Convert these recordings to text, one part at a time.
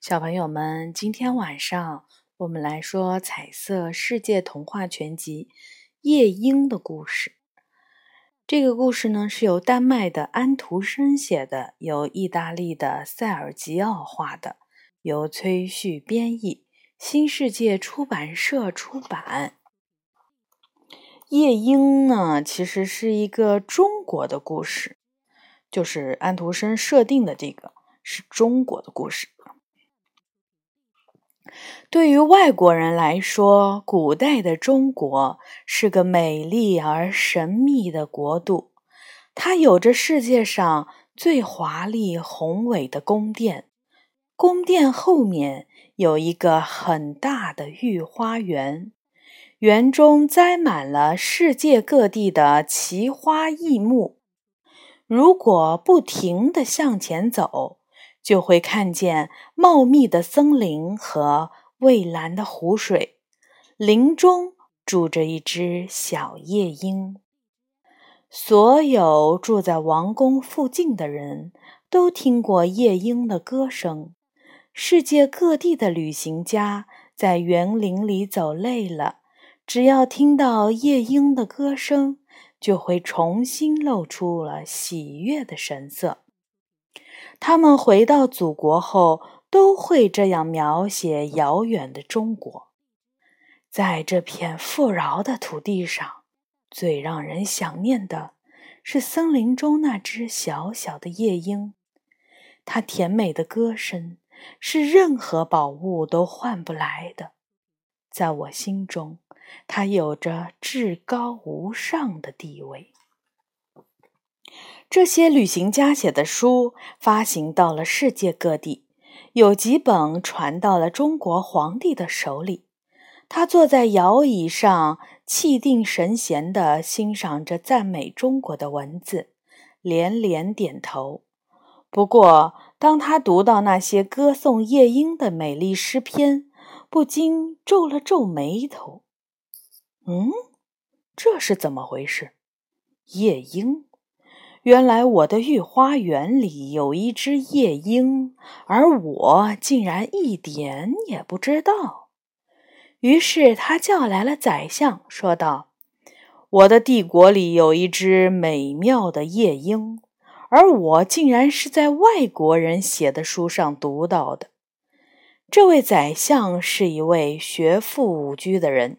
小朋友们，今天晚上我们来说《彩色世界童话全集》夜莺的故事。这个故事呢是由丹麦的安徒生写的，由意大利的塞尔吉奥画的，由崔旭编译，新世界出版社出版。夜莺呢，其实是一个中国的故事，就是安徒生设定的这个是中国的故事。对于外国人来说，古代的中国是个美丽而神秘的国度。它有着世界上最华丽宏伟的宫殿，宫殿后面有一个很大的御花园，园中栽满了世界各地的奇花异木。如果不停地向前走，就会看见茂密的森林和蔚蓝的湖水。林中住着一只小夜莺。所有住在王宫附近的人都听过夜莺的歌声。世界各地的旅行家在园林里走累了，只要听到夜莺的歌声，就会重新露出了喜悦的神色。他们回到祖国后，都会这样描写遥远的中国。在这片富饶的土地上，最让人想念的是森林中那只小小的夜莺。它甜美的歌声是任何宝物都换不来的。在我心中，它有着至高无上的地位。这些旅行家写的书发行到了世界各地，有几本传到了中国皇帝的手里。他坐在摇椅上，气定神闲地欣赏着赞美中国的文字，连连点头。不过，当他读到那些歌颂夜莺的美丽诗篇，不禁皱了皱眉头。嗯，这是怎么回事？夜莺？原来我的御花园里有一只夜莺，而我竟然一点也不知道。于是他叫来了宰相，说道：“我的帝国里有一只美妙的夜莺，而我竟然是在外国人写的书上读到的。”这位宰相是一位学富五居的人，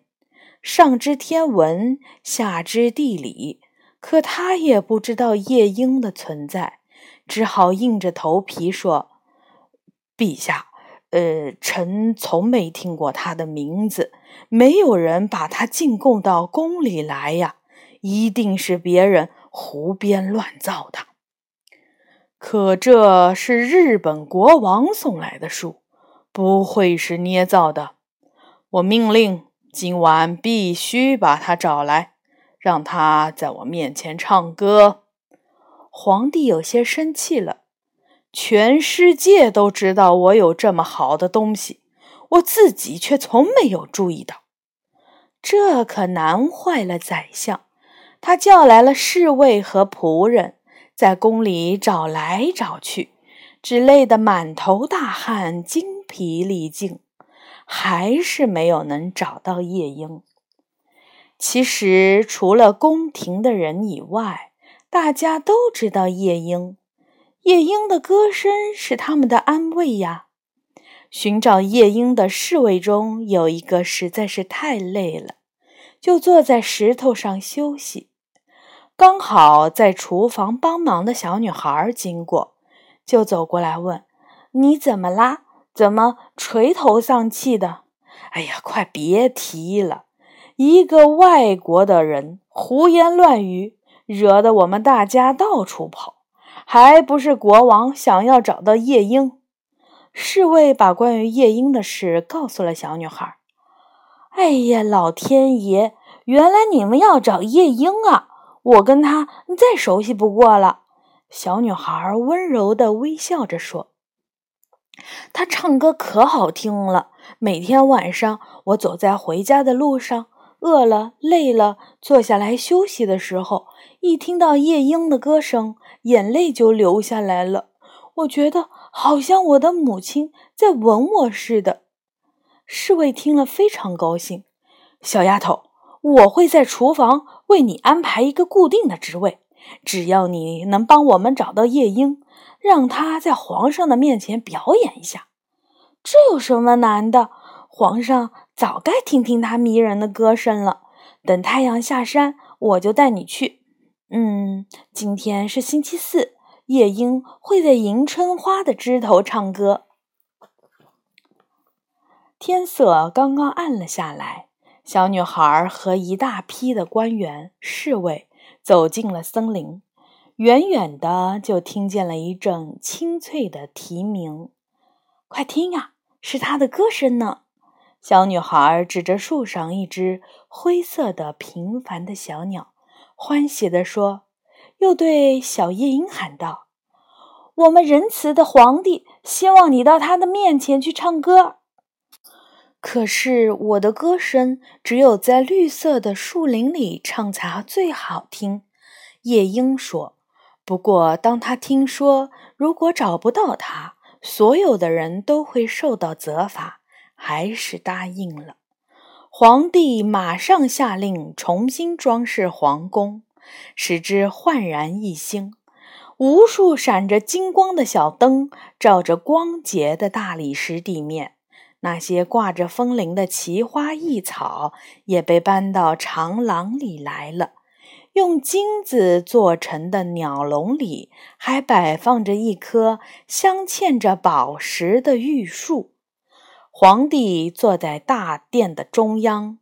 上知天文，下知地理。可他也不知道夜莺的存在，只好硬着头皮说：“陛下，呃，臣从没听过他的名字，没有人把他进贡到宫里来呀，一定是别人胡编乱造的。可这是日本国王送来的书，不会是捏造的。我命令今晚必须把他找来。”让他在我面前唱歌。皇帝有些生气了。全世界都知道我有这么好的东西，我自己却从没有注意到，这可难坏了宰相。他叫来了侍卫和仆人，在宫里找来找去，只累得满头大汗、精疲力尽，还是没有能找到夜莺。其实，除了宫廷的人以外，大家都知道夜莺。夜莺的歌声是他们的安慰呀。寻找夜莺的侍卫中有一个实在是太累了，就坐在石头上休息。刚好在厨房帮忙的小女孩经过，就走过来问：“你怎么啦？怎么垂头丧气的？”“哎呀，快别提了。”一个外国的人胡言乱语，惹得我们大家到处跑，还不是国王想要找到夜莺？侍卫把关于夜莺的事告诉了小女孩。哎呀，老天爷！原来你们要找夜莺啊！我跟他再熟悉不过了。小女孩温柔地微笑着说：“他唱歌可好听了，每天晚上我走在回家的路上。”饿了、累了，坐下来休息的时候，一听到夜莺的歌声，眼泪就流下来了。我觉得好像我的母亲在吻我似的。侍卫听了非常高兴。小丫头，我会在厨房为你安排一个固定的职位，只要你能帮我们找到夜莺，让他在皇上的面前表演一下，这有什么难的？皇上早该听听他迷人的歌声了。等太阳下山，我就带你去。嗯，今天是星期四，夜莺会在迎春花的枝头唱歌。天色刚刚暗了下来，小女孩和一大批的官员、侍卫走进了森林。远远的就听见了一阵清脆的啼鸣，快听呀，是她的歌声呢！小女孩指着树上一只灰色的平凡的小鸟，欢喜地说，又对小夜莺喊道：“我们仁慈的皇帝希望你到他的面前去唱歌。”可是我的歌声只有在绿色的树林里唱才最好听，夜莺说。不过，当他听说如果找不到他，所有的人都会受到责罚，还是答应了。皇帝马上下令重新装饰皇宫，使之焕然一新。无数闪着金光的小灯照着光洁的大理石地面。那些挂着风铃的奇花异草也被搬到长廊里来了。用金子做成的鸟笼里还摆放着一棵镶嵌着宝石的玉树。皇帝坐在大殿的中央，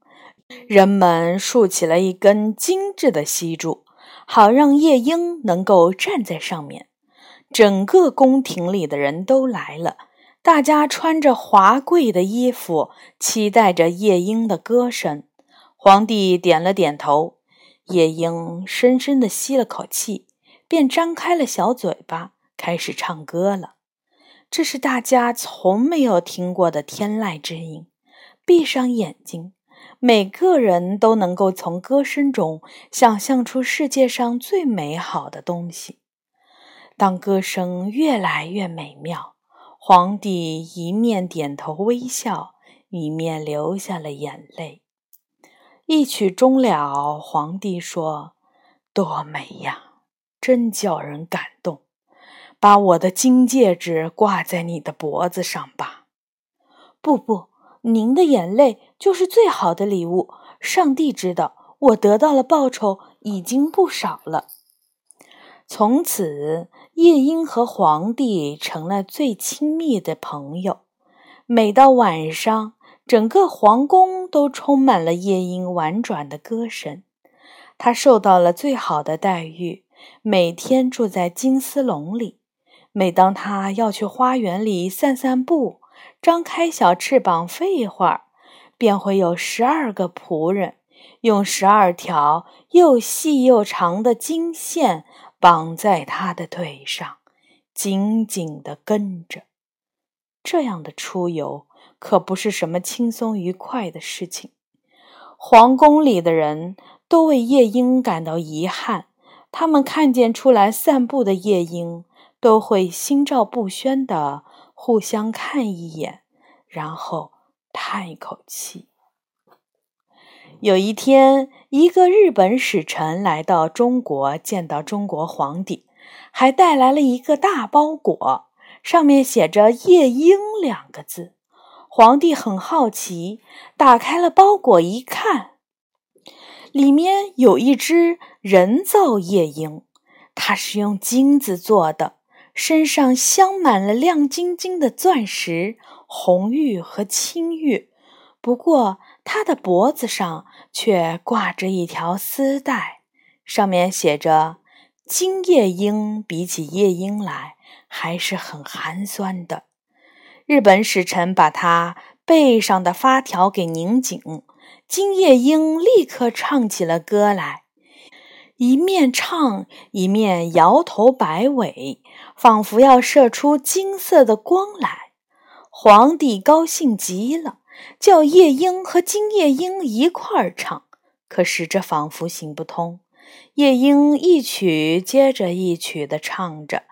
人们竖起了一根精致的锡柱，好让夜莺能够站在上面。整个宫廷里的人都来了。大家穿着华贵的衣服，期待着夜莺的歌声。皇帝点了点头，夜莺深深地吸了口气，便张开了小嘴巴，开始唱歌了。这是大家从没有听过的天籁之音。闭上眼睛，每个人都能够从歌声中想象出世界上最美好的东西。当歌声越来越美妙。皇帝一面点头微笑，一面流下了眼泪。一曲终了，皇帝说：“多美呀，真叫人感动！把我的金戒指挂在你的脖子上吧。”“不不，您的眼泪就是最好的礼物。上帝知道，我得到了报酬已经不少了。”从此。夜莺和皇帝成了最亲密的朋友。每到晚上，整个皇宫都充满了夜莺婉转的歌声。他受到了最好的待遇，每天住在金丝笼里。每当他要去花园里散散步，张开小翅膀飞一会儿，便会有十二个仆人用十二条又细又长的金线。绑在他的腿上，紧紧地跟着。这样的出游可不是什么轻松愉快的事情。皇宫里的人都为夜莺感到遗憾。他们看见出来散步的夜莺，都会心照不宣地互相看一眼，然后叹一口气。有一天，一个日本使臣来到中国，见到中国皇帝，还带来了一个大包裹，上面写着“夜莺”两个字。皇帝很好奇，打开了包裹一看，里面有一只人造夜莺，它是用金子做的，身上镶满了亮晶晶的钻石、红玉和青玉。不过，他的脖子上却挂着一条丝带，上面写着：“金夜莺比起夜莺来还是很寒酸的。”日本使臣把他背上的发条给拧紧，金夜莺立刻唱起了歌来，一面唱一面摇头摆尾，仿佛要射出金色的光来。皇帝高兴极了。叫夜莺和金夜莺一块儿唱，可是这仿佛行不通。夜莺一曲接着一曲地唱着，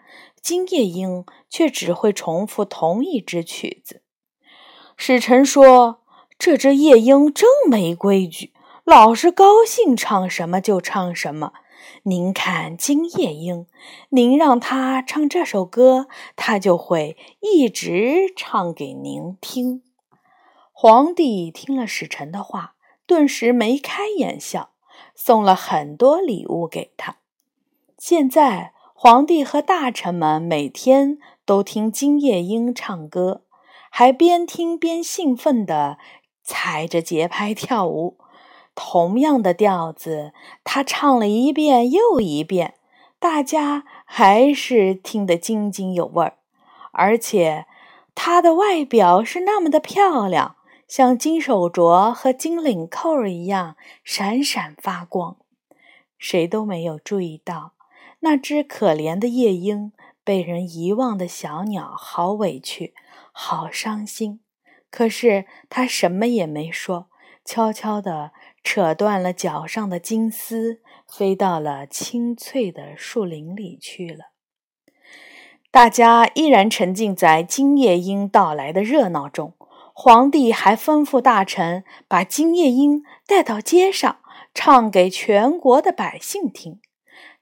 金夜莺却只会重复同一支曲子。使臣说：“这只夜莺真没规矩，老是高兴唱什么就唱什么。您看金夜莺，您让它唱这首歌，它就会一直唱给您听。”皇帝听了使臣的话，顿时眉开眼笑，送了很多礼物给他。现在，皇帝和大臣们每天都听金夜莺唱歌。还边听边兴奋地踩着节拍跳舞，同样的调子，他唱了一遍又一遍，大家还是听得津津有味儿。而且，他的外表是那么的漂亮，像金手镯和金领扣一样闪闪发光。谁都没有注意到，那只可怜的夜莺，被人遗忘的小鸟，好委屈。好伤心，可是他什么也没说，悄悄地扯断了脚上的金丝，飞到了青翠的树林里去了。大家依然沉浸在金夜莺到来的热闹中。皇帝还吩咐大臣把金夜莺带到街上，唱给全国的百姓听。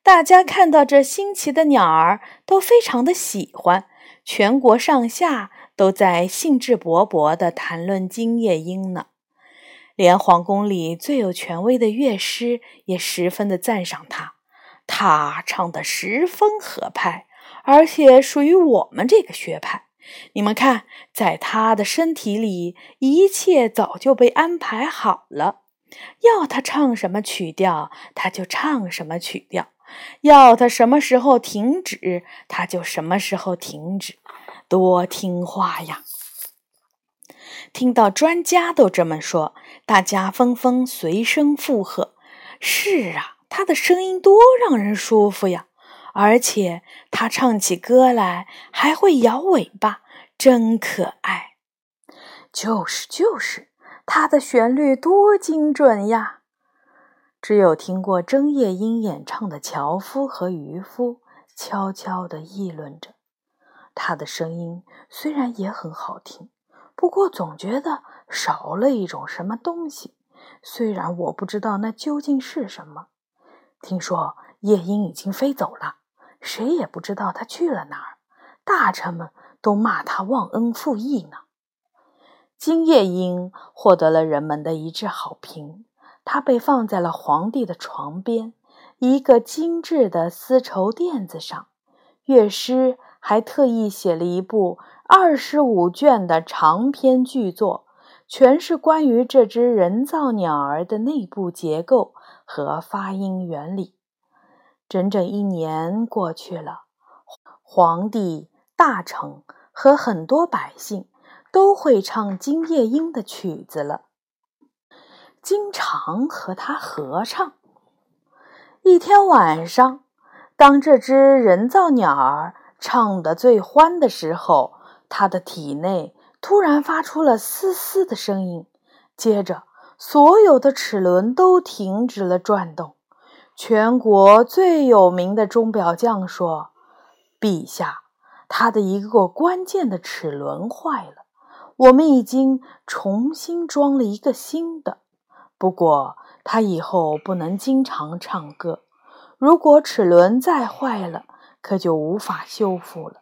大家看到这新奇的鸟儿，都非常的喜欢。全国上下。都在兴致勃勃地谈论金夜莺呢，连皇宫里最有权威的乐师也十分的赞赏他。他唱得十分合拍，而且属于我们这个学派。你们看，在他的身体里，一切早就被安排好了。要他唱什么曲调，他就唱什么曲调；要他什么时候停止，他就什么时候停止。多听话呀！听到专家都这么说，大家纷纷随声附和。是啊，他的声音多让人舒服呀！而且他唱起歌来还会摇尾巴，真可爱。就是就是，他的旋律多精准呀！只有听过真夜莺演唱的樵夫和渔夫悄悄地议论着。他的声音虽然也很好听，不过总觉得少了一种什么东西。虽然我不知道那究竟是什么。听说夜莺已经飞走了，谁也不知道他去了哪儿。大臣们都骂他忘恩负义呢。金夜莺获得了人们的一致好评，它被放在了皇帝的床边，一个精致的丝绸垫子上。乐师。还特意写了一部二十五卷的长篇巨作，全是关于这只人造鸟儿的内部结构和发音原理。整整一年过去了，皇帝、大臣和很多百姓都会唱金夜莺的曲子了，经常和他合唱。一天晚上，当这只人造鸟儿。唱得最欢的时候，他的体内突然发出了嘶嘶的声音，接着所有的齿轮都停止了转动。全国最有名的钟表匠说：“陛下，他的一个关键的齿轮坏了，我们已经重新装了一个新的。不过他以后不能经常唱歌，如果齿轮再坏了。”可就无法修复了，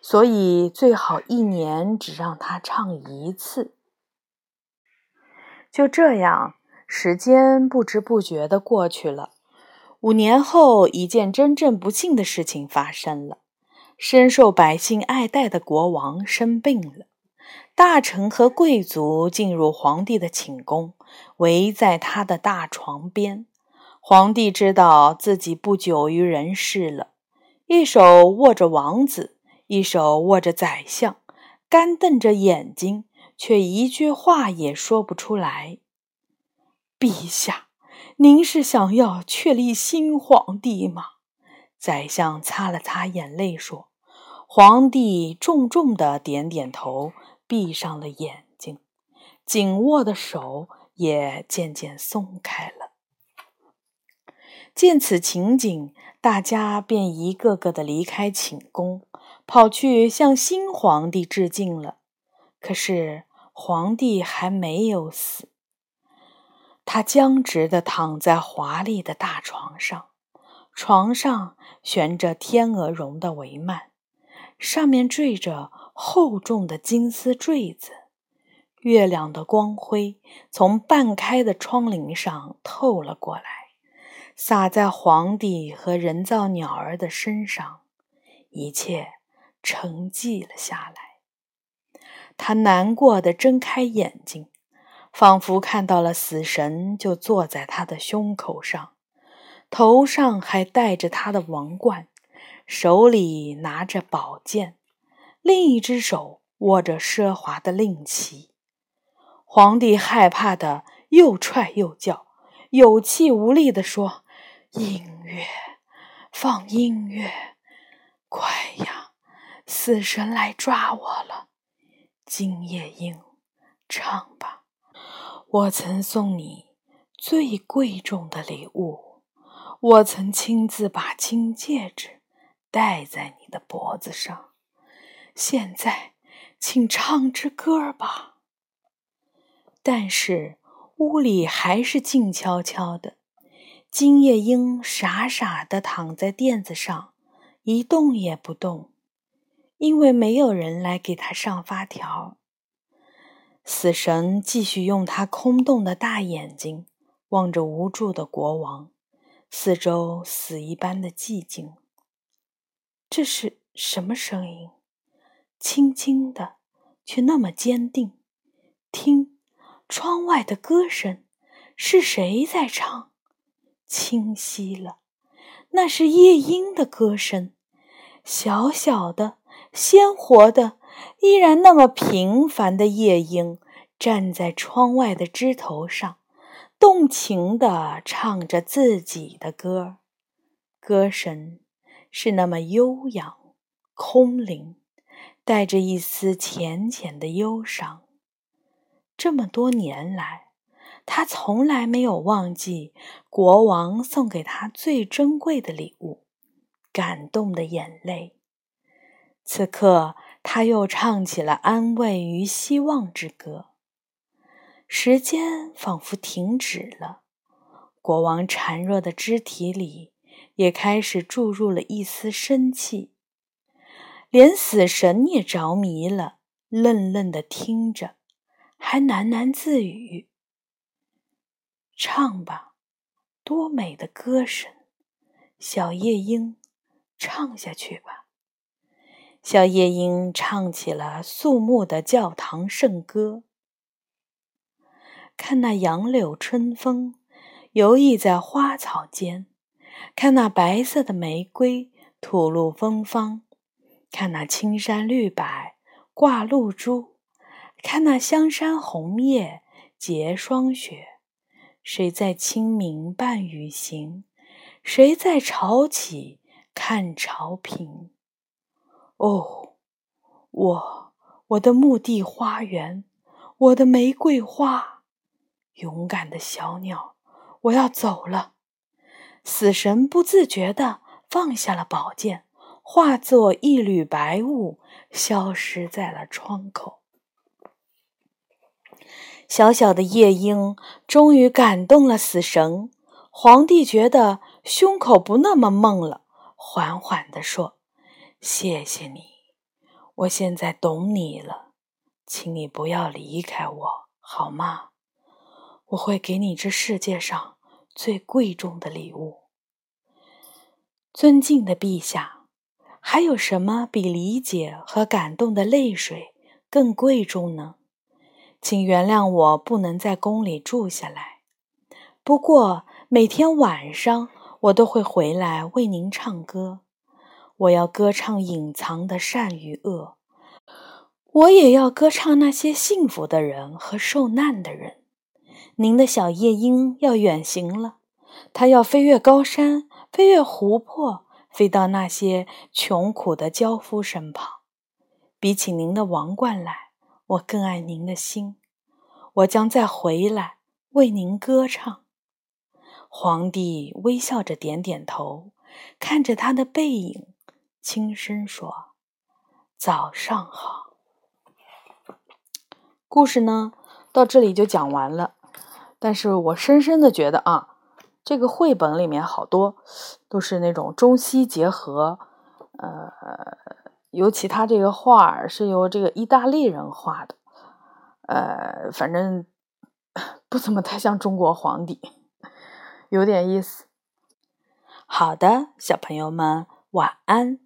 所以最好一年只让他唱一次。就这样，时间不知不觉的过去了。五年后，一件真正不幸的事情发生了：深受百姓爱戴的国王生病了。大臣和贵族进入皇帝的寝宫，围在他的大床边。皇帝知道自己不久于人世了。一手握着王子，一手握着宰相，干瞪着眼睛，却一句话也说不出来。陛下，您是想要确立新皇帝吗？宰相擦了擦眼泪说。皇帝重重的点点头，闭上了眼睛，紧握的手也渐渐松开了。见此情景，大家便一个个的离开寝宫，跑去向新皇帝致敬了。可是皇帝还没有死，他僵直的躺在华丽的大床上，床上悬着天鹅绒的帷幔，上面缀着厚重的金丝坠子。月亮的光辉从半开的窗棂上透了过来，洒在皇帝和人造鸟儿的身上，一切沉寂了下来。他难过的睁开眼睛，仿佛看到了死神就坐在他的胸口上，头上还戴着他的王冠，手里拿着宝剑，另一只手握着奢华的令旗。皇帝害怕的又踹又叫，有气无力的说：“音乐，放音乐，快呀！死神来抓我了。金夜莺，唱吧。我曾送你最贵重的礼物，我曾亲自把金戒指戴在你的脖子上。现在，请唱支歌吧。”但是屋里还是静悄悄的。金夜莺傻傻的躺在垫子上，一动也不动，因为没有人来给他上发条。死神继续用他空洞的大眼睛望着无助的国王，四周死一般的寂静。这是什么声音？轻轻的，却那么坚定。听。窗外的歌声，是谁在唱？清晰了，那是夜莺的歌声。小小的、鲜活的、依然那么平凡的夜莺，站在窗外的枝头上，动情地唱着自己的歌。歌声是那么悠扬、空灵，带着一丝浅浅的忧伤。这么多年来，他从来没有忘记国王送给他最珍贵的礼物——感动的眼泪。此刻，他又唱起了安慰与希望之歌。时间仿佛停止了，国王孱弱的肢体里也开始注入了一丝生气，连死神也着迷了，愣愣的听着。还喃喃自语：“唱吧，多美的歌声，小夜莺，唱下去吧。”小夜莺唱起了肃穆的教堂圣歌。看那杨柳春风游弋在花草间，看那白色的玫瑰吐露芬芳，看那青山绿柏挂露珠。看那香山红叶结霜雪，谁在清明伴雨行？谁在潮起看潮平？哦，我我的墓地花园，我的玫瑰花，勇敢的小鸟，我要走了。死神不自觉地放下了宝剑，化作一缕白雾，消失在了窗口。小小的夜莺终于感动了死神，皇帝觉得胸口不那么闷了，缓缓地说：“谢谢你，我现在懂你了，请你不要离开我，好吗？我会给你这世界上最贵重的礼物。尊敬的陛下，还有什么比理解和感动的泪水更贵重呢？”请原谅我不能在宫里住下来，不过每天晚上我都会回来为您唱歌。我要歌唱隐藏的善与恶，我也要歌唱那些幸福的人和受难的人。您的小夜莺要远行了，它要飞越高山，飞越湖泊，飞到那些穷苦的樵夫身旁。比起您的王冠来。我更爱您的心，我将再回来为您歌唱。皇帝微笑着点点头，看着他的背影，轻声说：“早上好。”故事呢，到这里就讲完了。但是我深深的觉得啊，这个绘本里面好多都是那种中西结合，呃，尤其他这个画是由这个意大利人画的，呃，反正不怎么太像中国皇帝，有点意思。好的，小朋友们，晚安。